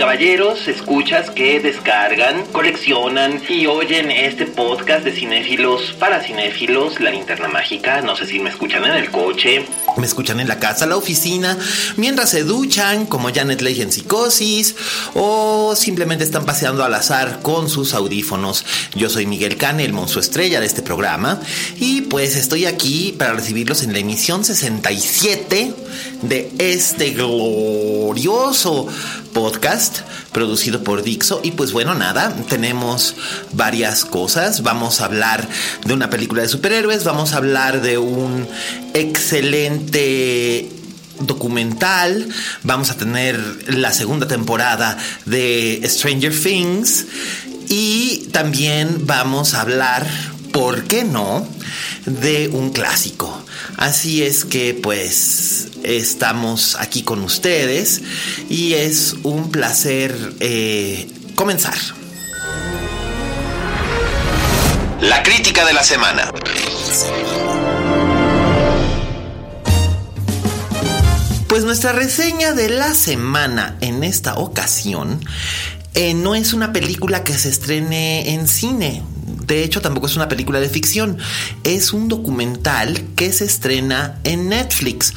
Caballeros? Escuchas que descargan, coleccionan y oyen este podcast de cinéfilos para cinéfilos, La Linterna Mágica. No sé si me escuchan en el coche, me escuchan en la casa, la oficina, mientras se duchan, como Janet Leigh en Psicosis, o simplemente están paseando al azar con sus audífonos. Yo soy Miguel Cane, el monstruo estrella de este programa, y pues estoy aquí para recibirlos en la emisión 67 de este glorioso podcast producido por Dixo. Y pues bueno, nada, tenemos varias cosas. Vamos a hablar de una película de superhéroes, vamos a hablar de un excelente documental, vamos a tener la segunda temporada de Stranger Things y también vamos a hablar, ¿por qué no?, de un clásico. Así es que pues estamos aquí con ustedes y es un placer eh, comenzar. La crítica de la semana. Pues nuestra reseña de la semana en esta ocasión eh, no es una película que se estrene en cine. De hecho, tampoco es una película de ficción. Es un documental que se estrena en Netflix.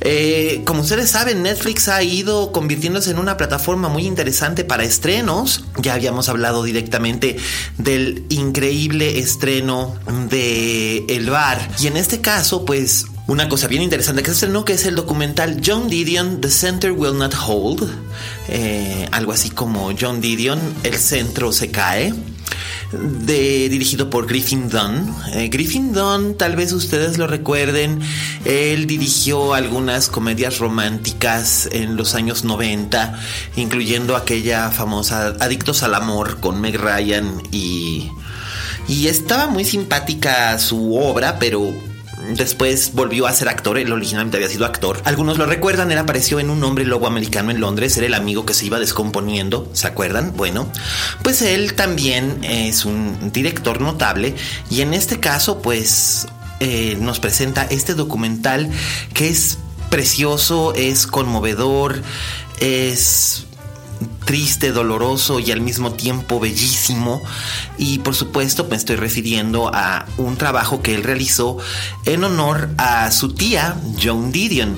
Eh, como ustedes saben, Netflix ha ido convirtiéndose en una plataforma muy interesante para estrenos. Ya habíamos hablado directamente del increíble estreno de El Bar. Y en este caso, pues una cosa bien interesante que se estrenó, que es el documental John Didion, The Center Will Not Hold. Eh, algo así como John Didion, El Centro se cae de, dirigido por Griffin Dunn. Eh, Griffin Dunn, tal vez ustedes lo recuerden, él dirigió algunas comedias románticas en los años 90, incluyendo aquella famosa Adictos al Amor con Meg Ryan y... Y estaba muy simpática su obra, pero Después volvió a ser actor, él originalmente había sido actor. Algunos lo recuerdan, él apareció en Un hombre lobo americano en Londres, era el amigo que se iba descomponiendo, ¿se acuerdan? Bueno, pues él también es un director notable y en este caso pues eh, nos presenta este documental que es precioso, es conmovedor, es triste, doloroso y al mismo tiempo bellísimo. Y por supuesto me estoy refiriendo a un trabajo que él realizó en honor a su tía, Joan Didion.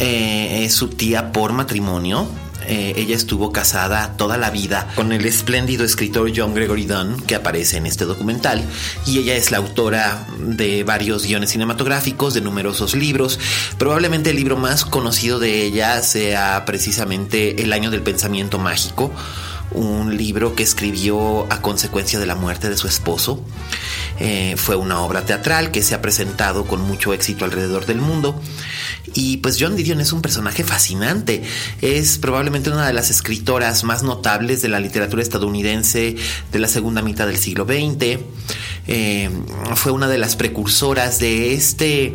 Eh, su tía por matrimonio. Eh, ella estuvo casada toda la vida con el espléndido escritor John Gregory Dunn, que aparece en este documental, y ella es la autora de varios guiones cinematográficos, de numerosos libros. Probablemente el libro más conocido de ella sea precisamente El año del pensamiento mágico un libro que escribió a consecuencia de la muerte de su esposo. Eh, fue una obra teatral que se ha presentado con mucho éxito alrededor del mundo. Y pues John Didion es un personaje fascinante. Es probablemente una de las escritoras más notables de la literatura estadounidense de la segunda mitad del siglo XX. Eh, fue una de las precursoras de este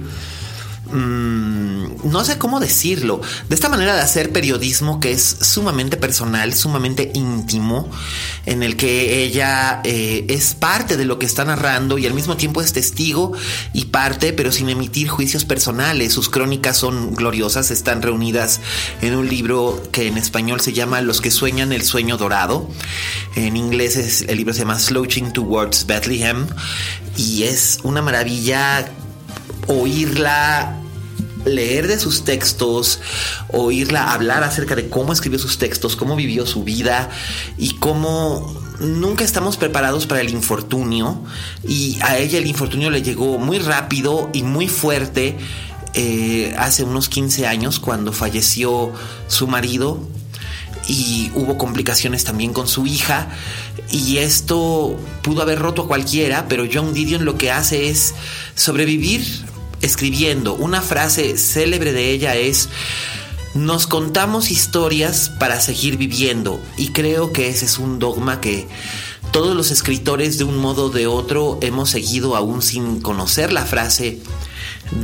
Mm, no sé cómo decirlo, de esta manera de hacer periodismo que es sumamente personal, sumamente íntimo, en el que ella eh, es parte de lo que está narrando y al mismo tiempo es testigo y parte, pero sin emitir juicios personales. Sus crónicas son gloriosas, están reunidas en un libro que en español se llama Los que sueñan el sueño dorado. En inglés es, el libro se llama Slouching Towards Bethlehem y es una maravilla oírla leer de sus textos, oírla hablar acerca de cómo escribió sus textos, cómo vivió su vida y cómo nunca estamos preparados para el infortunio. Y a ella el infortunio le llegó muy rápido y muy fuerte eh, hace unos 15 años cuando falleció su marido y hubo complicaciones también con su hija. Y esto pudo haber roto a cualquiera, pero John Didion lo que hace es sobrevivir escribiendo. Una frase célebre de ella es nos contamos historias para seguir viviendo y creo que ese es un dogma que todos los escritores de un modo o de otro hemos seguido aún sin conocer la frase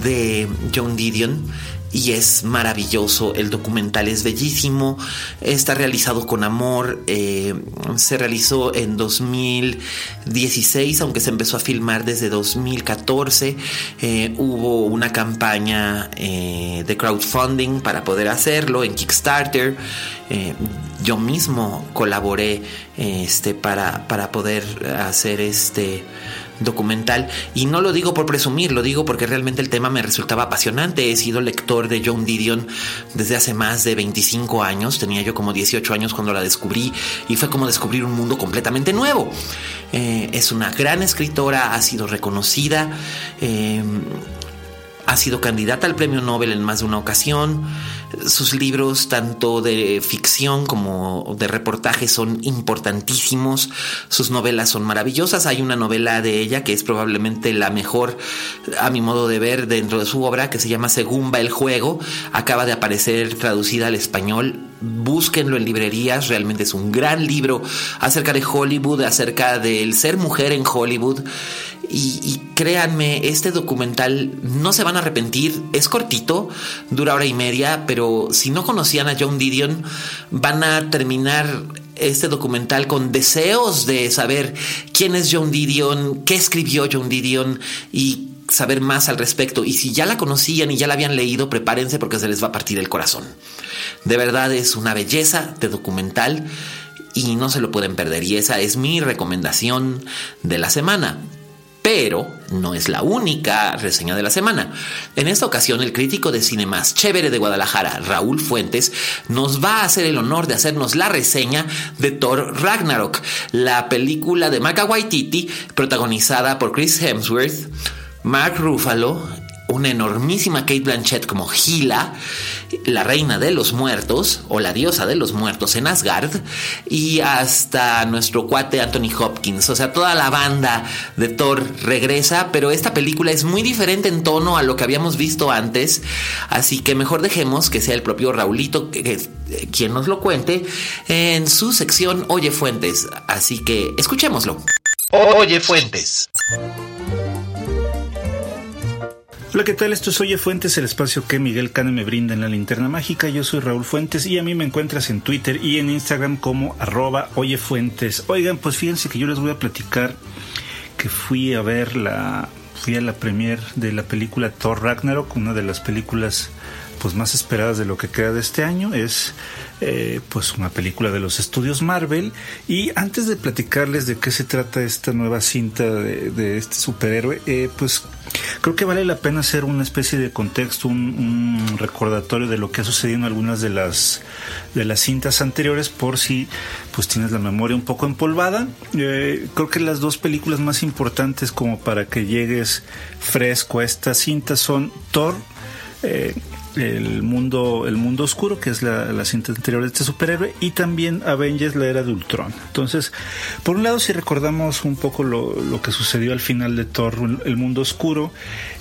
de John Didion y es maravilloso. El documental es bellísimo, está realizado con amor. Eh, se realizó en 2016, aunque se empezó a filmar desde 2014. Eh, hubo una campaña eh, de crowdfunding para poder hacerlo en Kickstarter. yo mismo colaboré este, para, para poder hacer este documental. Y no lo digo por presumir, lo digo porque realmente el tema me resultaba apasionante. He sido lector de Joan Didion desde hace más de 25 años. Tenía yo como 18 años cuando la descubrí y fue como descubrir un mundo completamente nuevo. Eh, es una gran escritora, ha sido reconocida. Eh, ha sido candidata al premio Nobel en más de una ocasión. Sus libros, tanto de ficción como de reportaje, son importantísimos. Sus novelas son maravillosas. Hay una novela de ella que es probablemente la mejor, a mi modo de ver, dentro de su obra, que se llama Según el juego. Acaba de aparecer traducida al español. Búsquenlo en librerías. Realmente es un gran libro acerca de Hollywood, acerca del ser mujer en Hollywood. Y, créanme, este documental no se van a arrepentir. Es cortito, dura hora y media, pero si no conocían a John Didion, van a terminar este documental con deseos de saber quién es John Didion, qué escribió John Didion y saber más al respecto. Y si ya la conocían y ya la habían leído, prepárense porque se les va a partir el corazón. De verdad es una belleza de documental y no se lo pueden perder. Y esa es mi recomendación de la semana pero no es la única reseña de la semana. En esta ocasión, el crítico de cine más chévere de Guadalajara, Raúl Fuentes, nos va a hacer el honor de hacernos la reseña de Thor Ragnarok, la película de Maka Waititi, protagonizada por Chris Hemsworth, Mark Ruffalo una enormísima Kate Blanchett como Gila, la reina de los muertos o la diosa de los muertos en Asgard, y hasta nuestro cuate Anthony Hopkins. O sea, toda la banda de Thor regresa, pero esta película es muy diferente en tono a lo que habíamos visto antes, así que mejor dejemos que sea el propio Raulito quien nos lo cuente en su sección Oye Fuentes. Así que escuchémoslo. Oye Fuentes. Hola, ¿qué tal? Esto es Oye Fuentes, el espacio que Miguel Cane me brinda en la linterna mágica. Yo soy Raúl Fuentes y a mí me encuentras en Twitter y en Instagram como arroba Oye Fuentes. Oigan, pues fíjense que yo les voy a platicar que fui a ver la, fui a la premier de la película Thor Ragnarok, una de las películas pues más esperadas de lo que queda de este año. Es eh, pues una película de los estudios Marvel. Y antes de platicarles de qué se trata esta nueva cinta de, este superhéroe, eh, pues creo que vale la pena hacer una especie de contexto, un, recordatorio de lo que ha sucedido en algunas de las de las cintas anteriores, por si pues tienes la memoria un poco empolvada. Eh, creo que las dos películas más importantes como para que llegues fresco a esta cinta son Thor el mundo, el mundo oscuro, que es la, la, cinta anterior de este superhéroe, y también Avengers, la era de Ultron. Entonces, por un lado, si recordamos un poco lo, lo que sucedió al final de Thor, el mundo oscuro,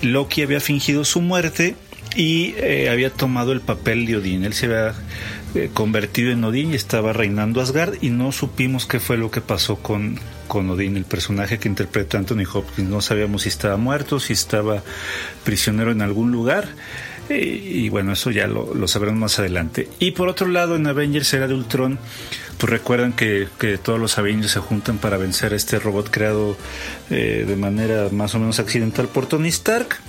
Loki había fingido su muerte y eh, había tomado el papel de Odín. Él se había eh, convertido en Odín y estaba reinando Asgard y no supimos qué fue lo que pasó con, con Odín, el personaje que interpreta Anthony Hopkins. No sabíamos si estaba muerto, si estaba prisionero en algún lugar. Y, bueno, eso ya lo, lo, sabrán más adelante. Y por otro lado, en Avengers Era de Ultron, pues recuerdan que, todos los Avengers se juntan para vencer a este robot creado eh, de manera más o menos accidental por Tony Stark.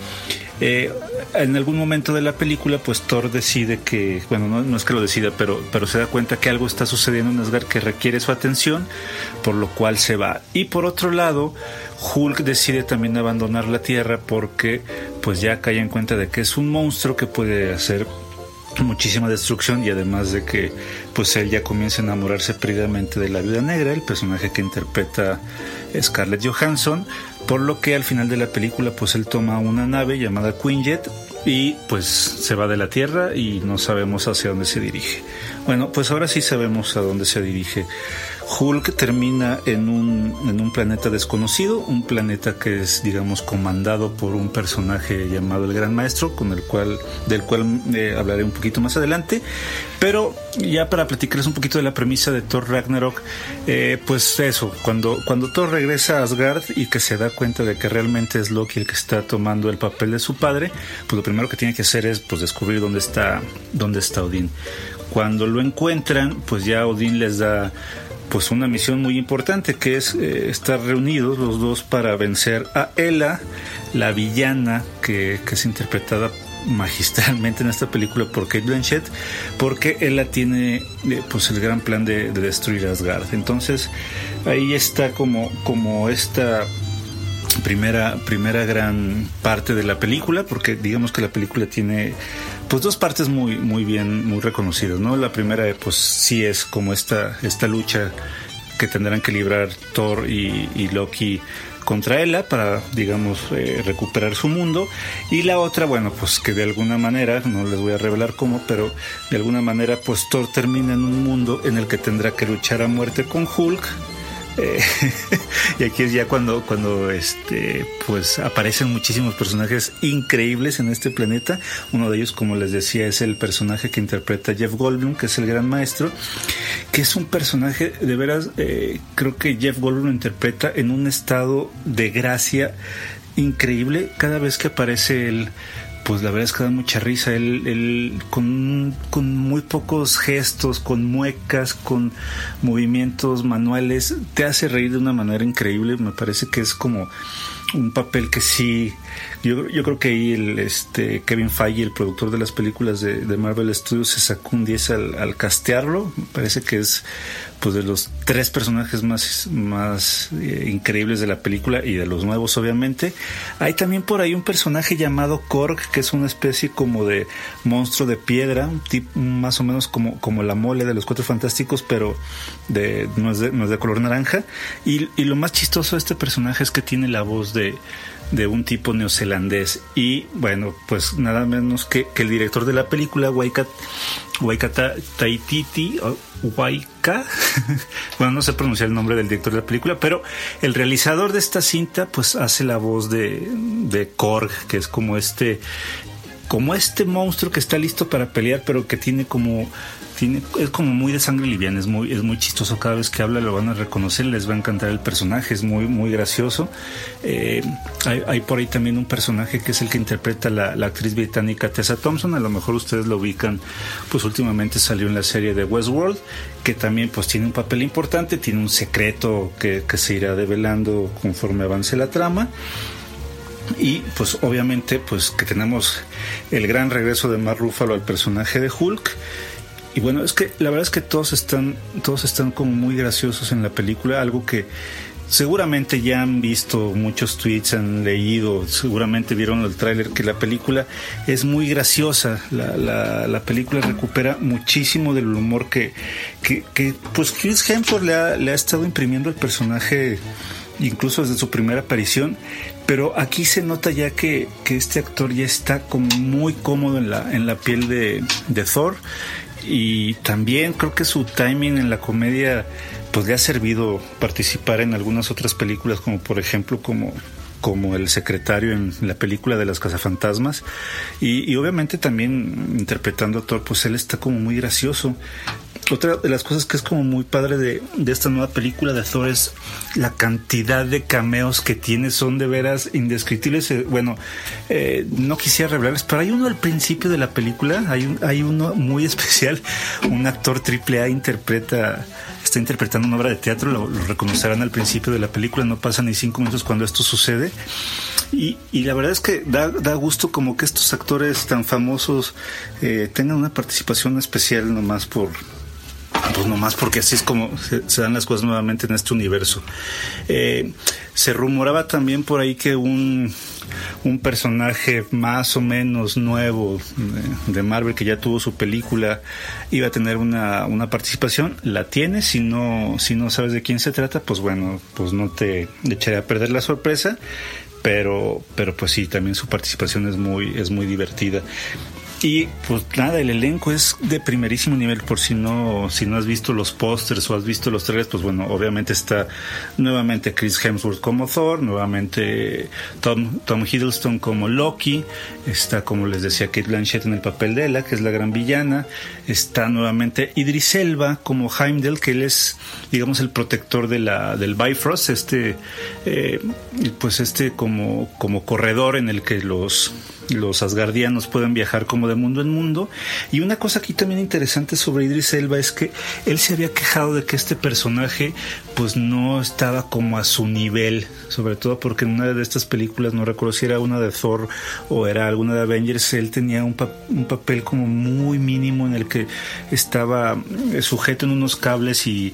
Eh, en algún momento de la película, pues Thor decide que, bueno, no, es que lo decida, pero, pero se da cuenta que algo está sucediendo en Asgard que requiere su atención, por lo cual se va. Y por otro lado, Hulk decide también abandonar la Tierra porque pues ya cae en cuenta de que es un monstruo que puede hacer muchísima destrucción y además de que pues él ya comienza a enamorarse perdidamente de la vida negra, el personaje que interpreta Scarlett Johansson, por lo que al final de la película pues él toma una nave llamada Quinjet y pues se va de la Tierra y no sabemos hacia dónde se dirige. Bueno, pues ahora sí sabemos a dónde se dirige. Hulk termina en un, en un planeta desconocido, un planeta que es, digamos, comandado por un personaje llamado el Gran Maestro, con el cual, del cual eh, hablaré un poquito más adelante. Pero ya para platicarles un poquito de la premisa de Thor Ragnarok, eh, pues eso, cuando, cuando Thor regresa a Asgard y que se da cuenta de que realmente es Loki el que está tomando el papel de su padre, pues lo primero que tiene que hacer es pues descubrir dónde está, dónde está Odín. Cuando lo encuentran, pues ya Odín les da pues una misión muy importante que es eh, estar reunidos los dos para vencer a Ella, la villana que, que es interpretada magistralmente en esta película por Kate Blanchett, porque Ella tiene eh, pues el gran plan de, de, destruir Asgard. Entonces ahí está como, como esta primera, primera gran parte de la película, porque digamos que la película tiene pues dos partes muy, muy bien, muy reconocidas, ¿no? La primera, pues sí es como esta, esta lucha que tendrán que librar Thor y, Loki contra Ella para, digamos, eh, recuperar su mundo. Y la otra, bueno, pues que de alguna manera, no les voy a revelar cómo, pero de alguna manera, pues Thor termina en un mundo en el que tendrá que luchar a muerte con Hulk y aquí es ya cuando, cuando este, pues aparecen muchísimos personajes increíbles en este planeta. Uno de ellos, como les decía, es el personaje que interpreta Jeff Goldblum, que es el gran maestro, que es un personaje, de veras, eh, creo que Jeff Goldblum interpreta en un estado de gracia increíble cada vez que aparece él pues la verdad es que da mucha risa. Él, él con, con, muy pocos gestos, con muecas, con movimientos manuales, te hace reír de una manera increíble. Me parece que es como un papel que sí yo, yo creo que ahí el este Kevin Feige, el productor de las películas de, Marvel Studios, se sacó un 10 al, al, castearlo. parece que es pues de los tres personajes más, más eh, increíbles de la película y de los nuevos, obviamente. Hay también por ahí un personaje llamado Korg, que es una especie como de monstruo de piedra, un tipo más o menos como, como la mole de los cuatro fantásticos, pero de, no, es de, no es de color naranja. Y, y lo más chistoso de este personaje es que tiene la voz de de un tipo neozelandés. Y bueno pues nada menos que, que el director de la película Waikata, Waikata Taititi Waika bueno no sé pronunciar el nombre del director de la película pero el realizador de esta cinta pues hace la voz de, de Korg que es como este como este monstruo que está listo para pelear pero que tiene como es como muy de sangre liviana, es muy, es muy chistoso. Cada vez que habla lo van a reconocer, les va a encantar el personaje, es muy, muy gracioso. Eh, hay, por ahí también un personaje que es el que interpreta la, actriz británica Tessa Thompson. A lo mejor ustedes lo ubican, pues últimamente salió en la serie de Westworld, que también pues tiene un papel importante, tiene un secreto que, que se irá develando conforme avance la trama y pues obviamente pues que tenemos el gran regreso de Mark Ruffalo al personaje de Hulk y bueno, es que la verdad es que todos están, todos están como muy graciosos en la película, algo que seguramente ya han visto muchos tweets, han leído, seguramente vieron el tráiler que la película es muy graciosa. La, la, la, película recupera muchísimo del humor que, que, pues Chris Hemsworth le ha, le ha estado imprimiendo al personaje incluso desde su primera aparición, pero aquí se nota ya que, que, este actor ya está como muy cómodo en la, en la piel de Thor y también creo que su timing en la comedia pues le ha servido participar en algunas otras películas como por ejemplo como como el secretario en la película de las cazafantasmas. Y, y obviamente también interpretando a Thor pues él está como muy gracioso otra de las cosas que es como muy padre de, esta nueva película de Thor es la cantidad de cameos que tiene, son de veras indescriptibles. Eh, bueno, eh, no quisiera revelarles, pero hay uno al principio de la película, hay, un, hay uno muy especial, un actor triple A interpreta está interpretando una obra de teatro, lo, reconocerán al principio de la película, no pasa ni cinco minutos cuando esto sucede. Y, y, la verdad es que da, da, gusto como que estos actores tan famosos eh, tengan una participación especial nomás por, pues nomás porque así es como se, dan las cosas nuevamente en este universo. Eh, se rumoraba también por ahí que un, un personaje más o menos nuevo de, Marvel que ya tuvo su película iba a tener una, una, participación. La tiene, si no, si no sabes de quién se trata, pues bueno, pues no te echaré a perder la sorpresa pero pero pues sí también su participación es muy es muy divertida y pues nada, el elenco es de primerísimo nivel, por si no, si no has visto los pósters o has visto los trailers, pues bueno, obviamente está nuevamente Chris Hemsworth como Thor, nuevamente Tom, Tom Hiddleston como Loki, está como les decía Kate Blanchett en el papel de Ella, que es la gran villana, está nuevamente Idris Elba como Heimdall, que él es, digamos, el protector de la, del Bifrost, este, eh, pues este como, como corredor en el que los los asgardianos pueden viajar como de mundo en mundo. Y una cosa aquí también interesante sobre Idris Elba es que él se había quejado de que este personaje pues no estaba como a su nivel, sobre todo porque en una de estas películas, no recuerdo si era una de Thor o era alguna de Avengers, él tenía un, un papel como muy mínimo en el que estaba eh, sujeto en unos cables y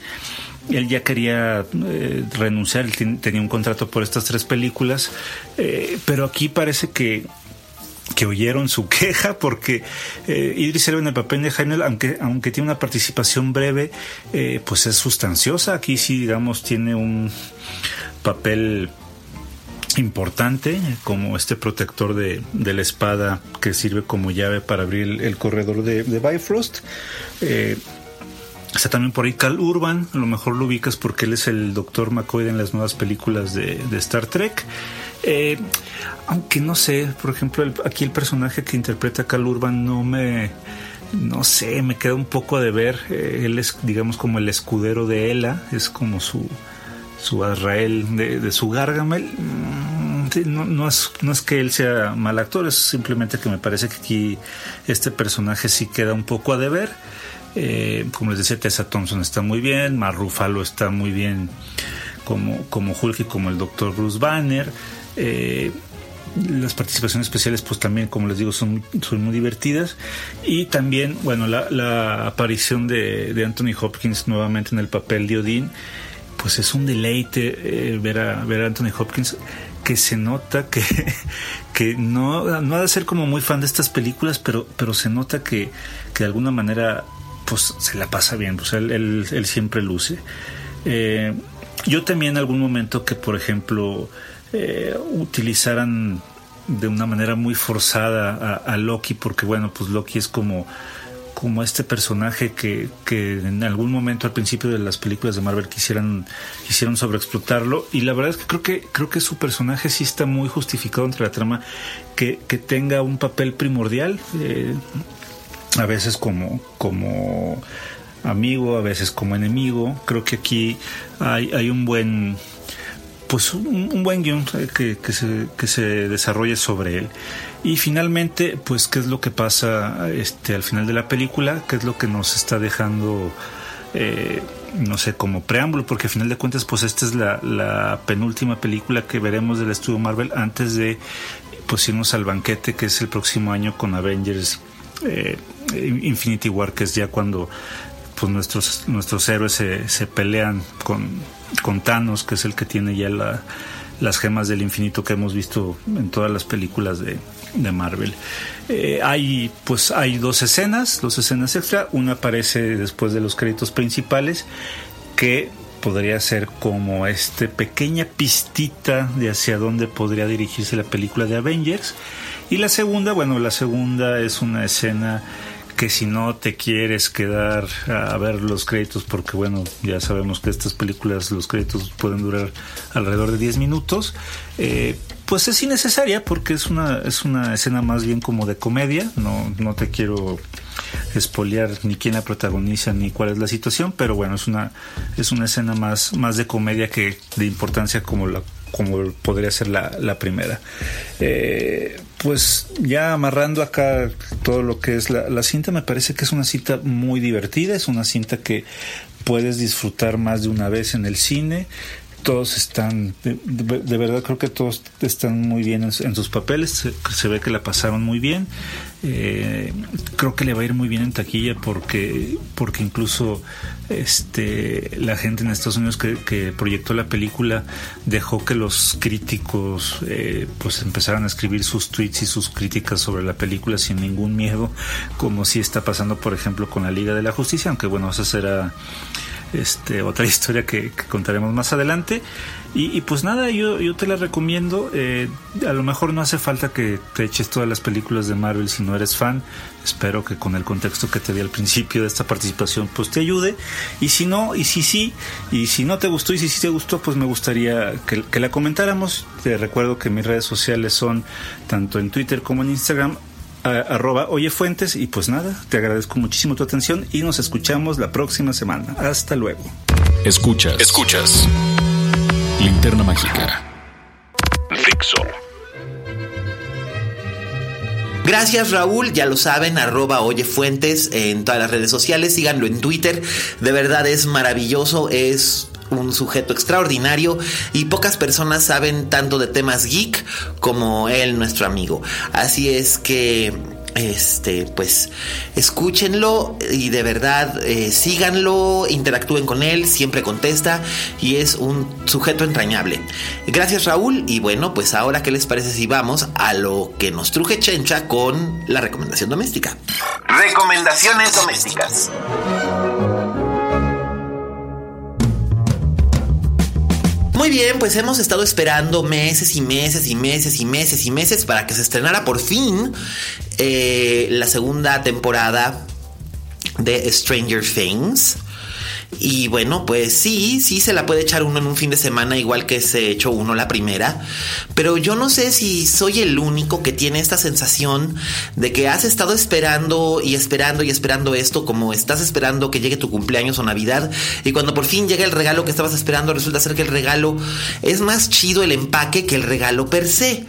él ya quería eh, renunciar, él tenía un contrato por estas tres películas, eh, pero aquí parece que que oyeron su queja porque eh, Idris Elba en el papel de Heimdall, aunque, aunque tiene una participación breve, eh, pues es sustanciosa. Aquí sí, digamos, tiene un papel importante como este protector de, de, la espada que sirve como llave para abrir el, corredor de, de Bifrost. Eh, está también por ahí Cal Urban, a lo mejor lo ubicas porque él es el Doctor McCoy en las nuevas películas de, de Star Trek. Eh, aunque no sé, por ejemplo, aquí el personaje que interpreta Cal Urban no me, no sé, me queda un poco de ver. Eh, él es, digamos, como el escudero de Ela, es como su, su Azrael de, su Gargamel. Mm, no, es, no es que él sea mal actor, es simplemente que me parece que aquí este personaje sí queda un poco a deber. Eh, como les decía, Tessa Thompson está muy bien, Mar Ruffalo está muy bien como, como Hulk y como el Dr. Bruce Banner. Eh, las participaciones especiales, pues también, como les digo, son, son muy divertidas. Y también, bueno, la, aparición de, Anthony Hopkins nuevamente en el papel de Odín, pues es un deleite eh, ver, a, ver a Anthony Hopkins que se nota que, que no, no ha de ser como muy fan de estas películas, pero, pero se nota que, que de alguna manera pues se la pasa bien, pues él, él, siempre luce. Eh, yo también en algún momento que, por ejemplo, eh, utilizaran de una manera muy forzada a, Loki, porque bueno, pues Loki es como, como este personaje que, que, en algún momento al principio de las películas de Marvel quisieran, quisieron sobreexplotarlo. Y la verdad es que creo que, creo que su personaje sí está muy justificado entre la trama, que, que tenga un papel primordial, eh, a veces como, como amigo, a veces como enemigo. Creo que aquí hay, hay un buen pues un, buen guion que, que, se, que se desarrolle sobre él. Y finalmente, pues, ¿qué es lo que pasa este, al final de la película? ¿Qué es lo que nos está dejando, eh, no sé, como preámbulo? Porque al final de cuentas, pues, esta es la, la penúltima película que veremos del estudio Marvel antes de, pues, irnos al banquete que es el próximo año con Avengers eh, Infinity War, que es ya cuando pues nuestros, nuestros héroes se, se pelean con, con Thanos, que es el que tiene ya las gemas del infinito que hemos visto en todas las películas de, Marvel. Eh, hay pues hay dos escenas, dos escenas extra. Una aparece después de los créditos principales que podría ser como este pequeña pistita de hacia dónde podría dirigirse la película de Avengers. Y la segunda, bueno, la segunda es una escena que si no te quieres quedar a ver los créditos, porque bueno, ya sabemos que estas películas, los créditos pueden durar alrededor de 10 minutos, eh, pues es innecesaria porque es una, es una escena más bien como de comedia, no, no te quiero espolear ni quién la protagoniza ni cuál es la situación, pero bueno, es una, es una escena más, más de comedia que de importancia como la como podría ser la, la primera. Eh, pues ya amarrando acá todo lo que es la, la, cinta, me parece que es una cinta muy divertida, es una cinta que puedes disfrutar más de una vez en el cine, todos están, de, verdad creo que todos están muy bien en, sus papeles, se, ve que la pasaron muy bien. Eh, creo que le va a ir muy bien en taquilla porque, porque incluso este, la gente en Estados Unidos que, proyectó la película dejó que los críticos eh, pues empezaran a escribir sus tweets y sus críticas sobre la película sin ningún miedo, como si está pasando por ejemplo con la Liga de la Justicia, aunque bueno, esa será este, otra historia que, contaremos más adelante. Y, pues nada, yo, yo te la recomiendo. Eh, a lo mejor no hace falta que te eches todas las películas de Marvel si no eres fan. Espero que con el contexto que te di al principio de esta participación, pues te ayude. Y si no, y si sí, y si no te gustó, y si sí te gustó, pues me gustaría que, que la comentáramos. Te recuerdo que mis redes sociales son tanto en Twitter como en Instagram arroba Oye Fuentes y pues nada, te agradezco muchísimo tu atención y nos escuchamos la próxima semana. Hasta luego. Escuchas. Escuchas. Linterna Mágica. Fixo. Gracias Raúl, ya lo saben, arroba Oye Fuentes en todas las redes sociales, síganlo en Twitter, de verdad es maravilloso, es un sujeto extraordinario y pocas personas saben tanto de temas geek como él, nuestro amigo. Así es que este, pues escúchenlo y de verdad eh, síganlo, interactúen con él, siempre contesta y es un sujeto entrañable. Gracias Raúl y bueno, pues ahora qué les parece si vamos a lo que nos truje Chencha con la recomendación doméstica. Recomendaciones domésticas. Muy bien, pues hemos estado esperando meses y meses y meses y meses y meses para que se estrenara por fin eh, la segunda temporada de Stranger Things. Y bueno, pues sí, sí se la puede echar uno en un fin de semana, igual que se echó uno la primera. Pero yo no sé si soy el único que tiene esta sensación de que has estado esperando y esperando y esperando esto, como estás esperando que llegue tu cumpleaños o Navidad. Y cuando por fin llega el regalo que estabas esperando, resulta ser que el regalo es más chido el empaque que el regalo per se.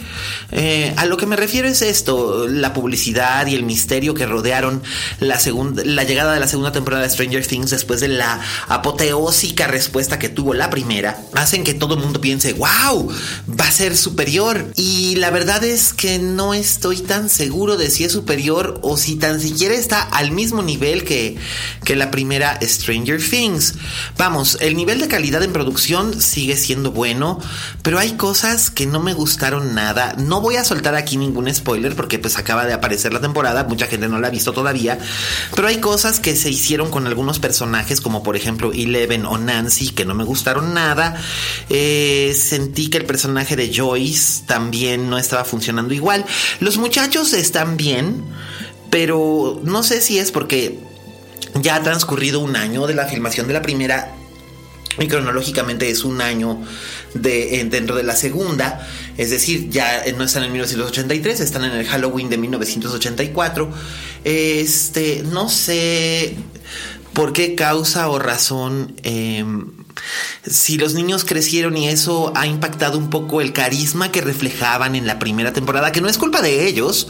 Eh, a lo que me refiero es esto: la publicidad y el misterio que rodearon la, segunda, la llegada de la segunda temporada de Stranger Things después de la apoteósica respuesta que tuvo la primera hacen que todo el mundo piense, wow, va a ser superior. Y la verdad es que no estoy tan seguro de si es superior o si tan siquiera está al mismo nivel que, que la primera Stranger Things. Vamos, el nivel de calidad en producción sigue siendo bueno, pero hay cosas que no me gustaron nada. No voy a soltar aquí ningún spoiler porque pues acaba de aparecer la temporada, mucha gente no la ha visto todavía, pero hay cosas que se hicieron con algunos personajes como por ejemplo Eleven o Nancy, que no me gustaron nada. Eh, sentí que el personaje de Joyce también no estaba funcionando igual. Los muchachos están bien, pero no sé si es porque ya ha transcurrido un año de la filmación de la primera y cronológicamente es un año de, dentro de la segunda, es decir, ya no están en 1983, están en el Halloween de 1984. Este, no sé, por qué causa o razón em, si los niños crecieron y eso ha impactado un poco el carisma que reflejaban en la primera temporada, que no es culpa de ellos,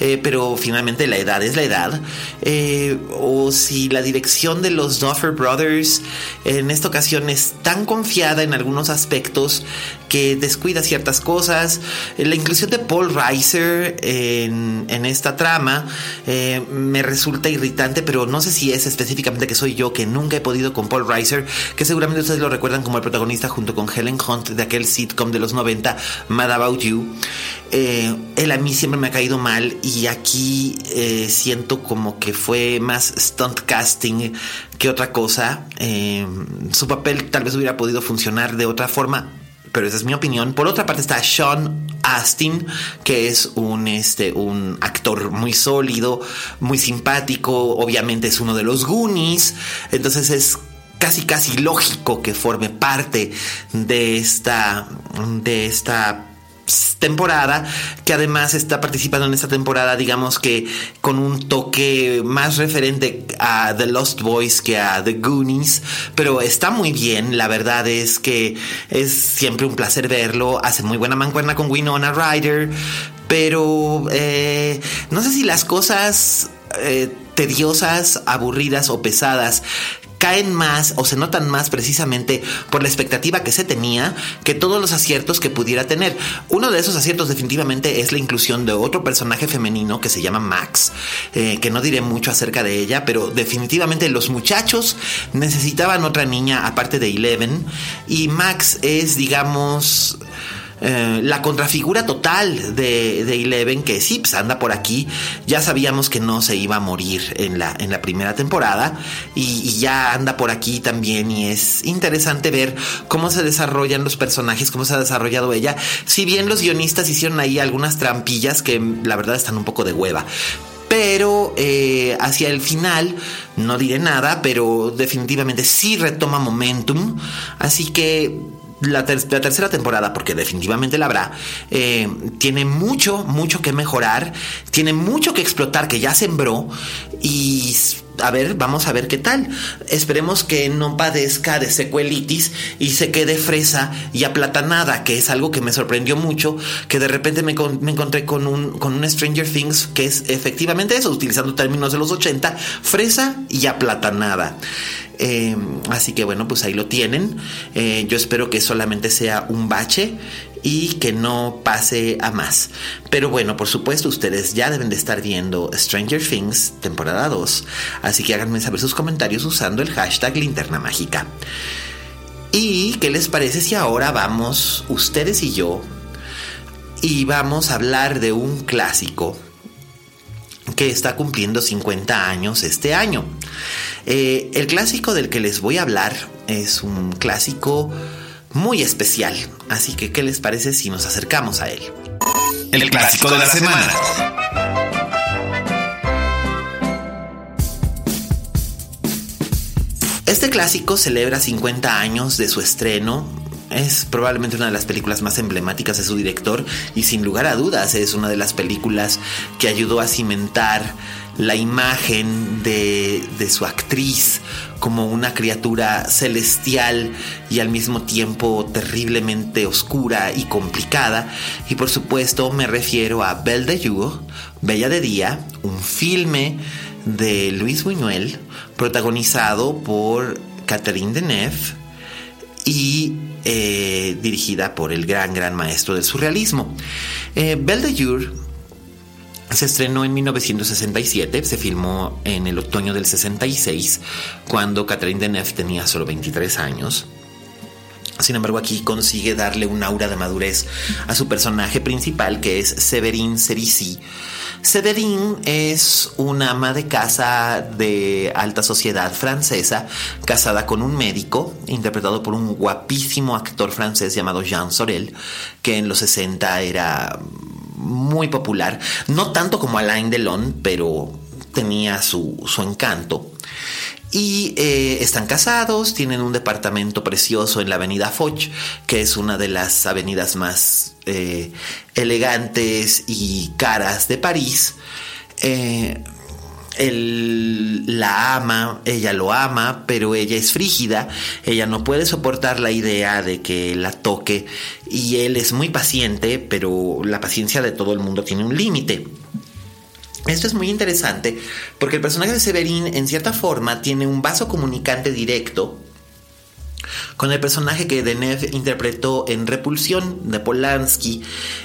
eh, pero finalmente la edad es la edad, eh, o si la dirección de los Duffer Brothers en esta ocasión es tan confiada en algunos aspectos que descuida ciertas cosas, la inclusión de Paul Reiser en, en esta trama eh, me resulta irritante, pero no sé si es específicamente que soy yo que nunca he podido con Paul Reiser, que seguramente ustedes lo recuerdan como el protagonista junto con Helen Hunt de aquel sitcom de los 90, Mad About You. Eh, él a mí siempre me ha caído mal y aquí eh, siento como que fue más stunt casting que otra cosa. Eh, su papel tal vez hubiera podido funcionar de otra forma pero esa es mi opinión. Por otra parte está Sean Astin, que es un, este, un actor muy sólido, muy simpático, obviamente es uno de los Goonies, entonces es casi casi lógico que forme parte de esta de esta temporada que además está participando en esta temporada digamos que con un toque más referente a The Lost Boys que a The Goonies pero está muy bien la verdad es que es siempre un placer verlo hace muy buena mancuerna con Winona Ryder pero eh, no sé si las cosas eh, tediosas, aburridas o pesadas caen más o se notan más precisamente por la expectativa que se tenía que todos los aciertos que pudiera tener. Uno de esos aciertos definitivamente es la inclusión de otro personaje femenino que se llama Max, eh, que no diré mucho acerca de ella, pero definitivamente los muchachos necesitaban otra niña aparte de Eleven y Max es, digamos, eh, la contrafigura total de, Eleven, que sí, pues, anda por aquí. Ya sabíamos que no se iba a morir en la, en la primera temporada y, ya anda por aquí también y es interesante ver cómo se desarrollan los personajes, cómo se ha desarrollado ella. Si bien los guionistas hicieron ahí algunas trampillas que la verdad están un poco de hueva pero eh, hacia el final no diré nada, pero definitivamente sí retoma momentum, así que la, tercera temporada, porque definitivamente la habrá, eh, tiene mucho, mucho que mejorar, tiene mucho que explotar, que ya sembró y a ver, vamos a ver qué tal. Esperemos que no padezca de secuelitis y se quede fresa y aplatanada, que es algo que me sorprendió mucho, que de repente me, encontré con un, con un Stranger Things que es efectivamente eso, utilizando términos de los 80, fresa y aplatanada. Eh, así que bueno, pues ahí lo tienen. Eh, yo espero que solamente sea un bache y que no pase a más. Pero bueno, por supuesto, ustedes ya deben de estar viendo Stranger Things temporada 2, así que háganme saber sus comentarios usando el hashtag linterna mágica. ¿Y qué les parece si ahora vamos, ustedes y yo, y vamos a hablar de un clásico que está cumpliendo 50 años este año? Eh, el clásico del que les voy a hablar es un clásico muy especial, así que ¿qué les parece si nos acercamos a él? El, clásico, de la, semana. Este clásico celebra 50 años de su estreno es probablemente una de las películas más emblemáticas de su director y sin lugar a dudas es una de las películas que ayudó a cimentar la imagen de, su actriz como una criatura celestial y al mismo tiempo terriblemente oscura y complicada. Y por supuesto me refiero a Belle de Jour, Bella de Día, un filme de Luis Buñuel protagonizado por Catherine Deneuve y eh, dirigida por el gran, gran maestro del surrealismo. Eh, Belle de Jour se estrenó en 1967, se filmó en el otoño del 66, cuando Catherine Deneuve tenía solo 23 años. Sin embargo, aquí consigue darle un aura de madurez a su personaje principal, que es Severine Cerisi. Severine es una ama de casa de alta sociedad francesa, casada con un médico, interpretado por un guapísimo actor francés llamado Jean Sorel, que en los 60 era muy popular, no tanto como Alain Delon, pero tenía su, encanto. Y eh, están casados, tienen un departamento precioso en la avenida Foch, que es una de las avenidas más eh, elegantes y caras de París. Eh, él la ama, ella lo ama, pero ella es frígida, ella no puede soportar la idea de que la toque y él es muy paciente, pero la paciencia de todo el mundo tiene un límite. Esto es muy interesante porque el personaje de Severin en cierta forma tiene un vaso comunicante directo con el personaje que Deneuve interpretó en Repulsión de Polanski,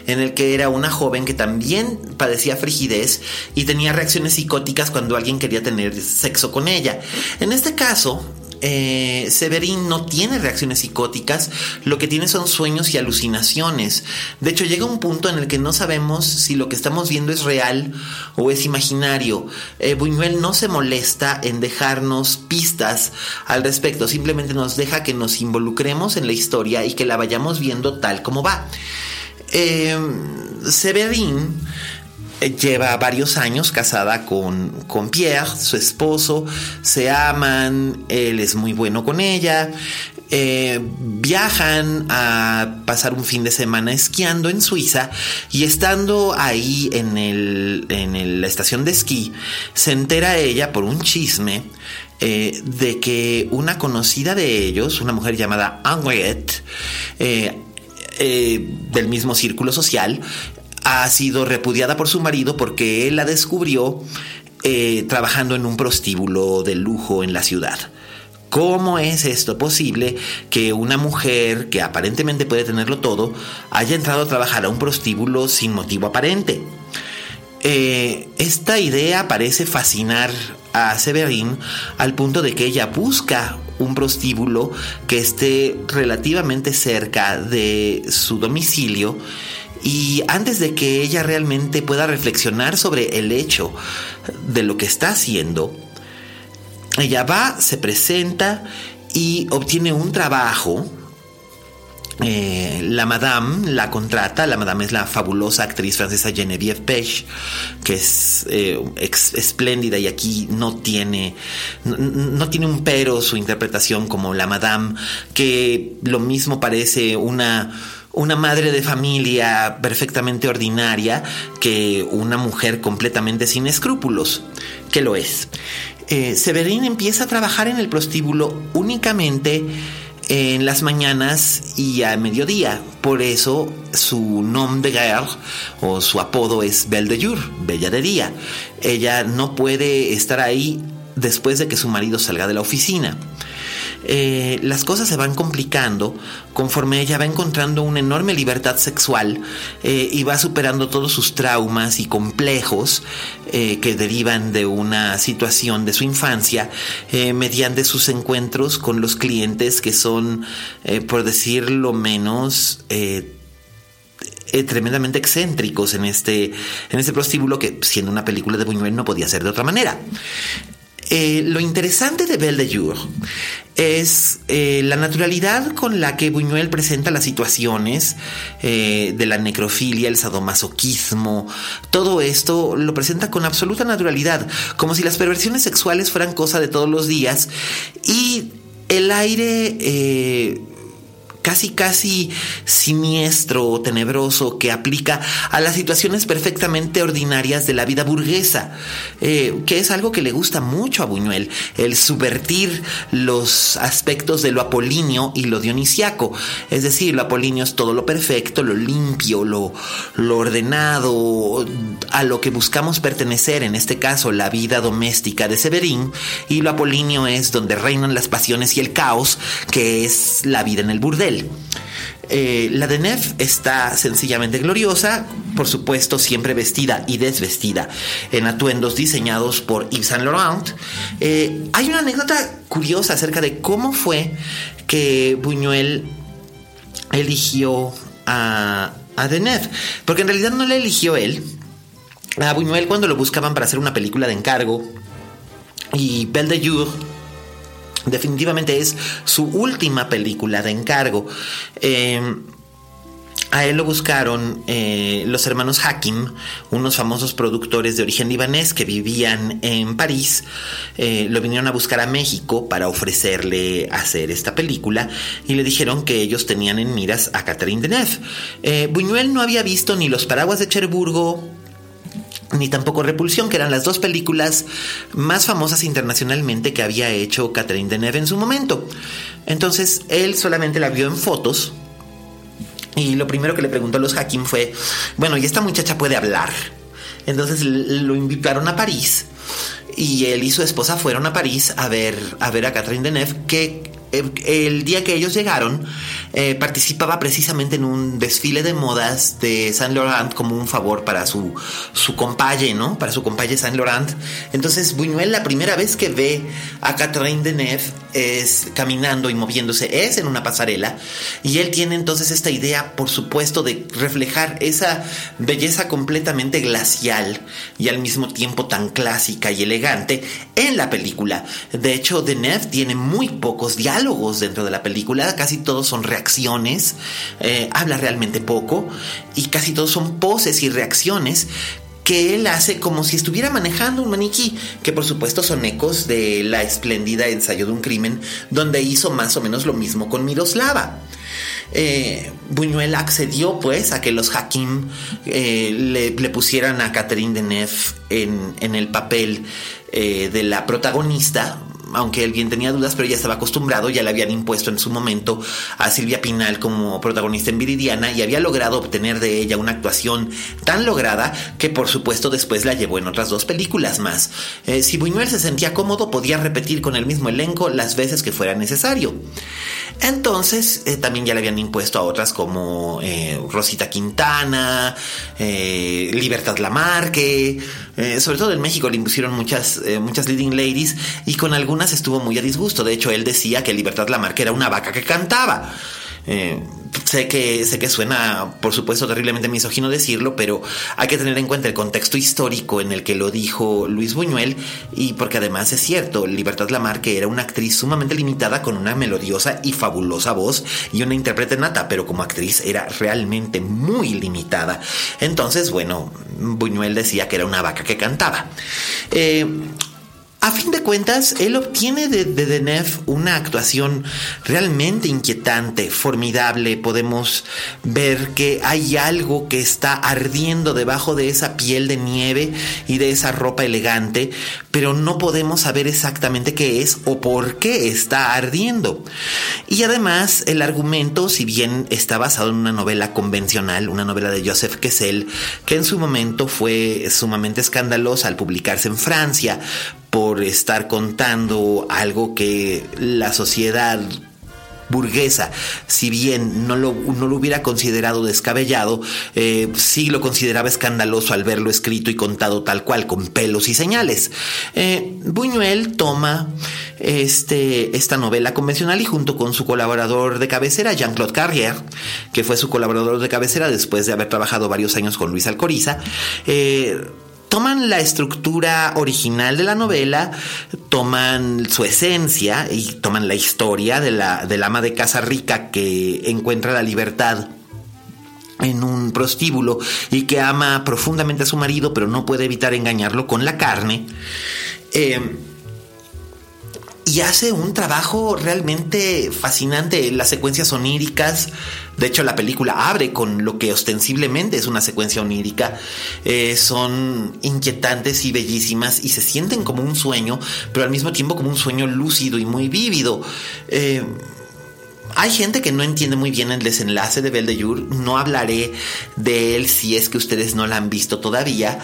en el que era una joven que también padecía frigidez y tenía reacciones psicóticas cuando alguien quería tener sexo con ella. En este caso, eh, Severin no tiene reacciones psicóticas, lo que tiene son sueños y alucinaciones. De hecho, llega un punto en el que no sabemos si lo que estamos viendo es real o es imaginario. Eh, Buñuel no se molesta en dejarnos pistas al respecto, simplemente nos deja que nos involucremos en la historia y que la vayamos viendo tal como va. Eh, Severin lleva varios años casada con, con Pierre, su esposo, se aman, él es muy bueno con ella, eh, viajan a pasar un fin de semana esquiando en Suiza y estando ahí en, el, en la estación de esquí, se entera ella por un chisme eh, de que una conocida de ellos, una mujer llamada Henriette, eh, del mismo círculo social, ha sido repudiada por su marido porque él la descubrió eh, trabajando en un prostíbulo de lujo en la ciudad. ¿Cómo es esto posible que una mujer que aparentemente puede tenerlo todo haya entrado a trabajar a un prostíbulo sin motivo aparente? Eh, esta idea parece fascinar a Severin al punto de que ella busca un prostíbulo que esté relativamente cerca de su domicilio y antes de que ella realmente pueda reflexionar sobre el hecho de lo que está haciendo, ella va, se presenta y obtiene un trabajo. Eh, la Madame la contrata, la Madame es la fabulosa actriz francesa Geneviève Pech, que es eh, espléndida y aquí no tiene, no, tiene un pero su interpretación como la Madame, que lo mismo parece una, una madre de familia perfectamente ordinaria que una mujer completamente sin escrúpulos, que lo es. Eh, Severin empieza a trabajar en el prostíbulo únicamente en las mañanas y a mediodía. Por eso su nom de guerre o su apodo es Belle de Jour, Bella de Día. Ella no puede estar ahí después de que su marido salga de la oficina. Eh, las cosas se van complicando conforme ella va encontrando una enorme libertad sexual eh, y va superando todos sus traumas y complejos eh, que derivan de una situación de su infancia mediante sus encuentros con los clientes que son, por decirlo menos, tremendamente excéntricos en este, en este prostíbulo que siendo una película de Buñuel no podía ser de otra manera. Eh, lo interesante de Belle de Jour es eh, la naturalidad con la que Buñuel presenta las situaciones eh, de la necrofilia, el sadomasoquismo, todo esto lo presenta con absoluta naturalidad, como si las perversiones sexuales fueran cosa de todos los días y el aire casi casi siniestro o tenebroso que aplica a las situaciones perfectamente ordinarias de la vida burguesa, eh, que es algo que le gusta mucho a Buñuel, el subvertir los aspectos de lo apolíneo y lo dionisiaco, es decir, lo apolíneo es todo lo perfecto, lo limpio, lo, lo ordenado, a lo que buscamos pertenecer, en este caso la vida doméstica de Severín, y lo apolíneo es donde reinan las pasiones y el caos, que es la vida en el burdel. Eh, la de está sencillamente gloriosa, por supuesto siempre vestida y desvestida en atuendos diseñados por Yves Saint Laurent. Eh, hay una anécdota curiosa acerca de cómo fue que Buñuel eligió a, a Deneuve, porque en realidad no la eligió él. A Buñuel cuando lo buscaban para hacer una película de encargo y Belle de Jour Definitivamente es su última película de encargo. Em, a él lo buscaron eh, los hermanos Hakim, unos famosos productores de origen libanés que vivían en París. Eh, lo vinieron a buscar a México para ofrecerle hacer esta película y le dijeron que ellos tenían en miras a Catherine Deneuve. Eh, Buñuel no había visto ni Los Paraguas de Cherburgo ni tampoco Repulsión, que eran las dos películas más famosas internacionalmente que había hecho Catherine Deneuve en su momento. Entonces él solamente la vio en fotos y lo primero que le preguntó a los Hakim fue, bueno, ¿y esta muchacha puede hablar? Entonces lo invitaron a París y él y su esposa fueron a París a ver a, ver a Catherine Deneuve que eh, el día que ellos llegaron, eh, participaba precisamente en un desfile de modas de Saint Laurent como un favor para su, su compaye, ¿no? Para su compaye Saint Laurent. Entonces, Buñuel, la primera vez que ve a Catherine Deneuve es caminando y moviéndose, es en una pasarela, y él tiene entonces esta idea, por supuesto, de reflejar esa belleza completamente glacial y al mismo tiempo tan clásica y elegante en la película. De hecho, Deneuve tiene muy pocos diálogos dentro de la película, casi todos son reacciones, eh, habla realmente poco y casi todos son poses y reacciones que él hace como si estuviera manejando un maniquí, que por supuesto son ecos de la espléndida ensayo de un crimen, donde hizo más o menos lo mismo con Miroslava. Eh, Buñuel accedió pues a que los Hakim eh, le, pusieran a Catherine Deneuve en, en el papel de la protagonista aunque él bien tenía dudas, pero ya estaba acostumbrado, ya le habían impuesto en su momento a Silvia Pinal como protagonista en Viridiana y había logrado obtener de ella una actuación tan lograda que por supuesto después la llevó en otras dos películas más. Eh, si Buñuel se sentía cómodo, podía repetir con el mismo elenco las veces que fuera necesario. Entonces, eh, también ya le habían impuesto a otras como eh, Rosita Quintana, Libertad Lamarque, sobre todo en México le impusieron muchas, muchas leading ladies y con algunas estuvo muy a disgusto. De hecho, él decía que Libertad Lamarque era una vaca que cantaba. Eh, sé que sé que suena, por supuesto, terriblemente misógino decirlo, pero hay que tener en cuenta el contexto histórico en el que lo dijo Luis Buñuel y porque además es cierto, Libertad Lamarque era una actriz sumamente limitada con una melodiosa y fabulosa voz y una intérprete nata, pero como actriz era realmente muy limitada. Entonces, bueno, Buñuel decía que era una vaca que cantaba. Eh, a fin de cuentas, él obtiene de, de una actuación realmente inquietante, formidable. Podemos ver que hay algo que está ardiendo debajo de esa piel de nieve y de esa ropa elegante, pero no podemos saber exactamente qué es o por qué está ardiendo. Y además, el argumento, si bien está basado en una novela convencional, una novela de Joseph Kessel, que en su momento fue sumamente escandalosa al publicarse en Francia, por estar contando algo que la sociedad burguesa, si bien no lo, no lo hubiera considerado descabellado, eh, sí lo consideraba escandaloso al verlo escrito y contado tal cual, con pelos y señales. Eh, Buñuel toma este, esta novela convencional y junto con su colaborador de cabecera, Jean-Claude Carrière, que fue su colaborador de cabecera después de haber trabajado varios años con Luis Alcoriza, eh, toman la estructura original de la novela, toman su esencia y toman la historia de la, del ama de casa rica que encuentra la libertad en un prostíbulo y que ama profundamente a su marido pero no puede evitar engañarlo con la carne. Eh, y hace un trabajo realmente fascinante. Las secuencias oníricas, de hecho la película abre con lo que ostensiblemente es una secuencia onírica, eh, son inquietantes y bellísimas y se sienten como un sueño, pero al mismo tiempo como un sueño lúcido y muy vívido. Eh, hay gente que no entiende muy bien el desenlace de Belle de. No hablaré de él si es que ustedes no la han visto todavía.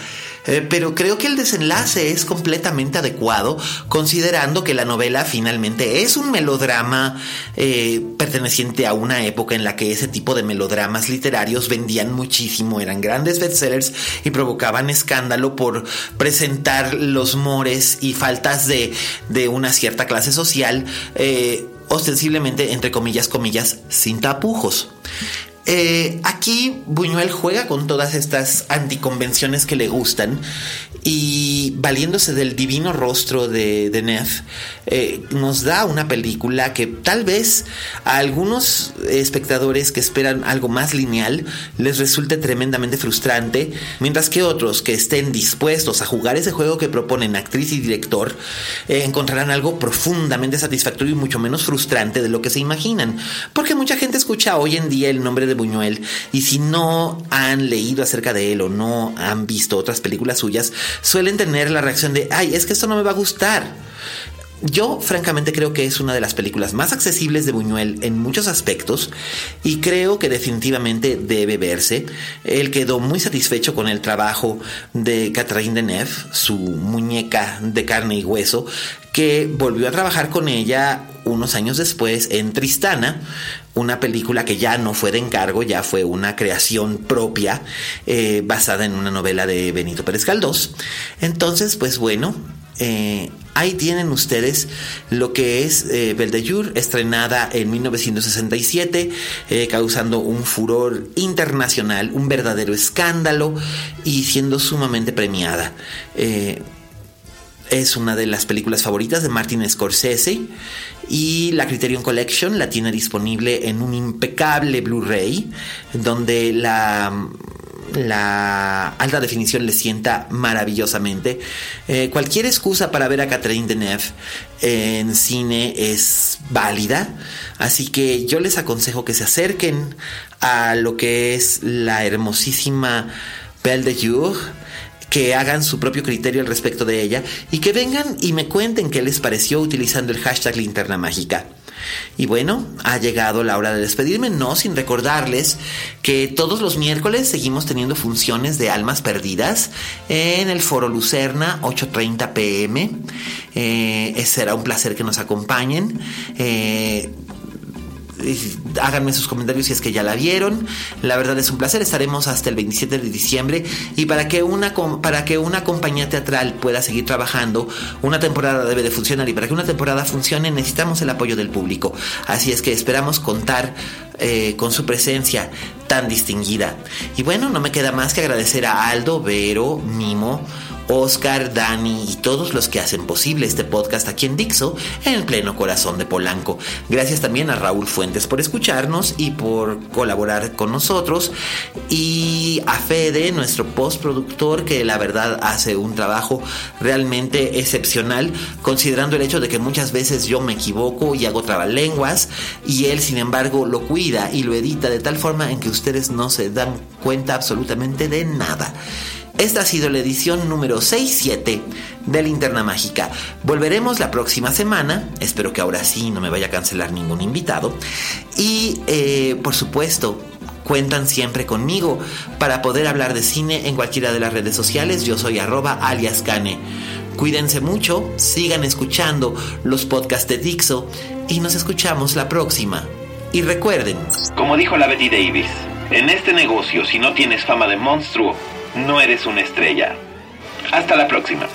Eh, pero creo que el desenlace es completamente adecuado, considerando que la novela finalmente es un melodrama eh, perteneciente a una época en la que ese tipo de melodramas literarios vendían muchísimo, eran grandes bestsellers y provocaban escándalo por presentar los mores y faltas de, una cierta clase social. Eh, ostensiblemente, entre comillas, comillas, sin tapujos. Eh, aquí Buñuel juega con todas estas anticonvenciones que le gustan y valiéndose del divino rostro de, de Neff, eh, nos da una película que tal vez a algunos espectadores que esperan algo más lineal les resulte tremendamente frustrante, mientras que otros que estén dispuestos a jugar ese juego que proponen actriz y director eh, encontrarán algo profundamente satisfactorio y mucho menos frustrante de lo que se imaginan, porque mucha gente escucha hoy en día el nombre de Buñuel y si no han leído acerca de él o no han visto otras películas suyas, suelen tener la reacción de, ay, es que esto no me va a gustar. Yo francamente creo que es una de las películas más accesibles de Buñuel en muchos aspectos y creo que definitivamente debe verse. Él quedó muy satisfecho con el trabajo de Catherine Deneuve, su muñeca de carne y hueso, que volvió a trabajar con ella unos años después en Tristana, una película que ya no fue de encargo, ya fue una creación propia eh, basada en una novela de Benito Pérez Galdós. Entonces, pues bueno, eh, ahí tienen ustedes lo que es eh, estrenada en 1967, eh, causando un furor internacional, un verdadero escándalo y siendo sumamente premiada. Es una de las películas favoritas de Martin Scorsese y la Criterion Collection la tiene disponible en un impecable Blu-ray donde la alta definición le sienta maravillosamente. Eh, cualquier excusa para ver a Catherine Deneuve en cine es válida, así que yo les aconsejo que se acerquen a lo que es la hermosísima Belle de Jour que hagan su propio criterio al respecto de ella y que vengan y me cuenten qué les pareció utilizando el hashtag linterna mágica. Y bueno, ha llegado la hora de despedirme, no sin recordarles que todos los miércoles seguimos teniendo funciones de almas perdidas en el Foro Lucerna, 8.30 pm. Eh, será un placer que nos acompañen. Eh, háganme sus comentarios si es que ya la vieron. La verdad es un placer. Estaremos hasta el 27 de diciembre. Y para que una, para que una compañía teatral pueda seguir trabajando, una temporada debe de funcionar. Y para que una temporada funcione, necesitamos el apoyo del público. Así es que esperamos contar eh, con su presencia tan distinguida. Y bueno, no me queda más que agradecer a Aldo, Vero, Mimo, Oscar, Dani y todos los que hacen posible este podcast aquí en Dixo, en el pleno corazón de Polanco. Gracias también a Raúl Fuentes por escucharnos y por colaborar con nosotros. Y a Fede, nuestro postproductor, que la verdad hace un trabajo realmente excepcional, considerando el hecho de que muchas veces yo me equivoco y hago trabalenguas, y él, sin embargo, lo cuida y lo edita de tal forma en que ustedes no se dan cuenta absolutamente de nada. Esta ha sido la edición número 6-7 de Linterna Mágica. Volveremos la próxima semana. Espero que ahora sí no me vaya a cancelar ningún invitado. Y eh, por supuesto, cuentan siempre conmigo para poder hablar de cine en cualquiera de las redes sociales. Yo soy arroba alias. Cuídense mucho, sigan escuchando los podcasts de Dixo y nos escuchamos la próxima. Y recuerden, como dijo la Betty Davis, en este negocio si no tienes fama de monstruo, no eres una estrella. Hasta la próxima.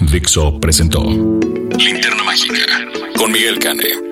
Dixo presentó Linterna Mágica con Miguel Cane.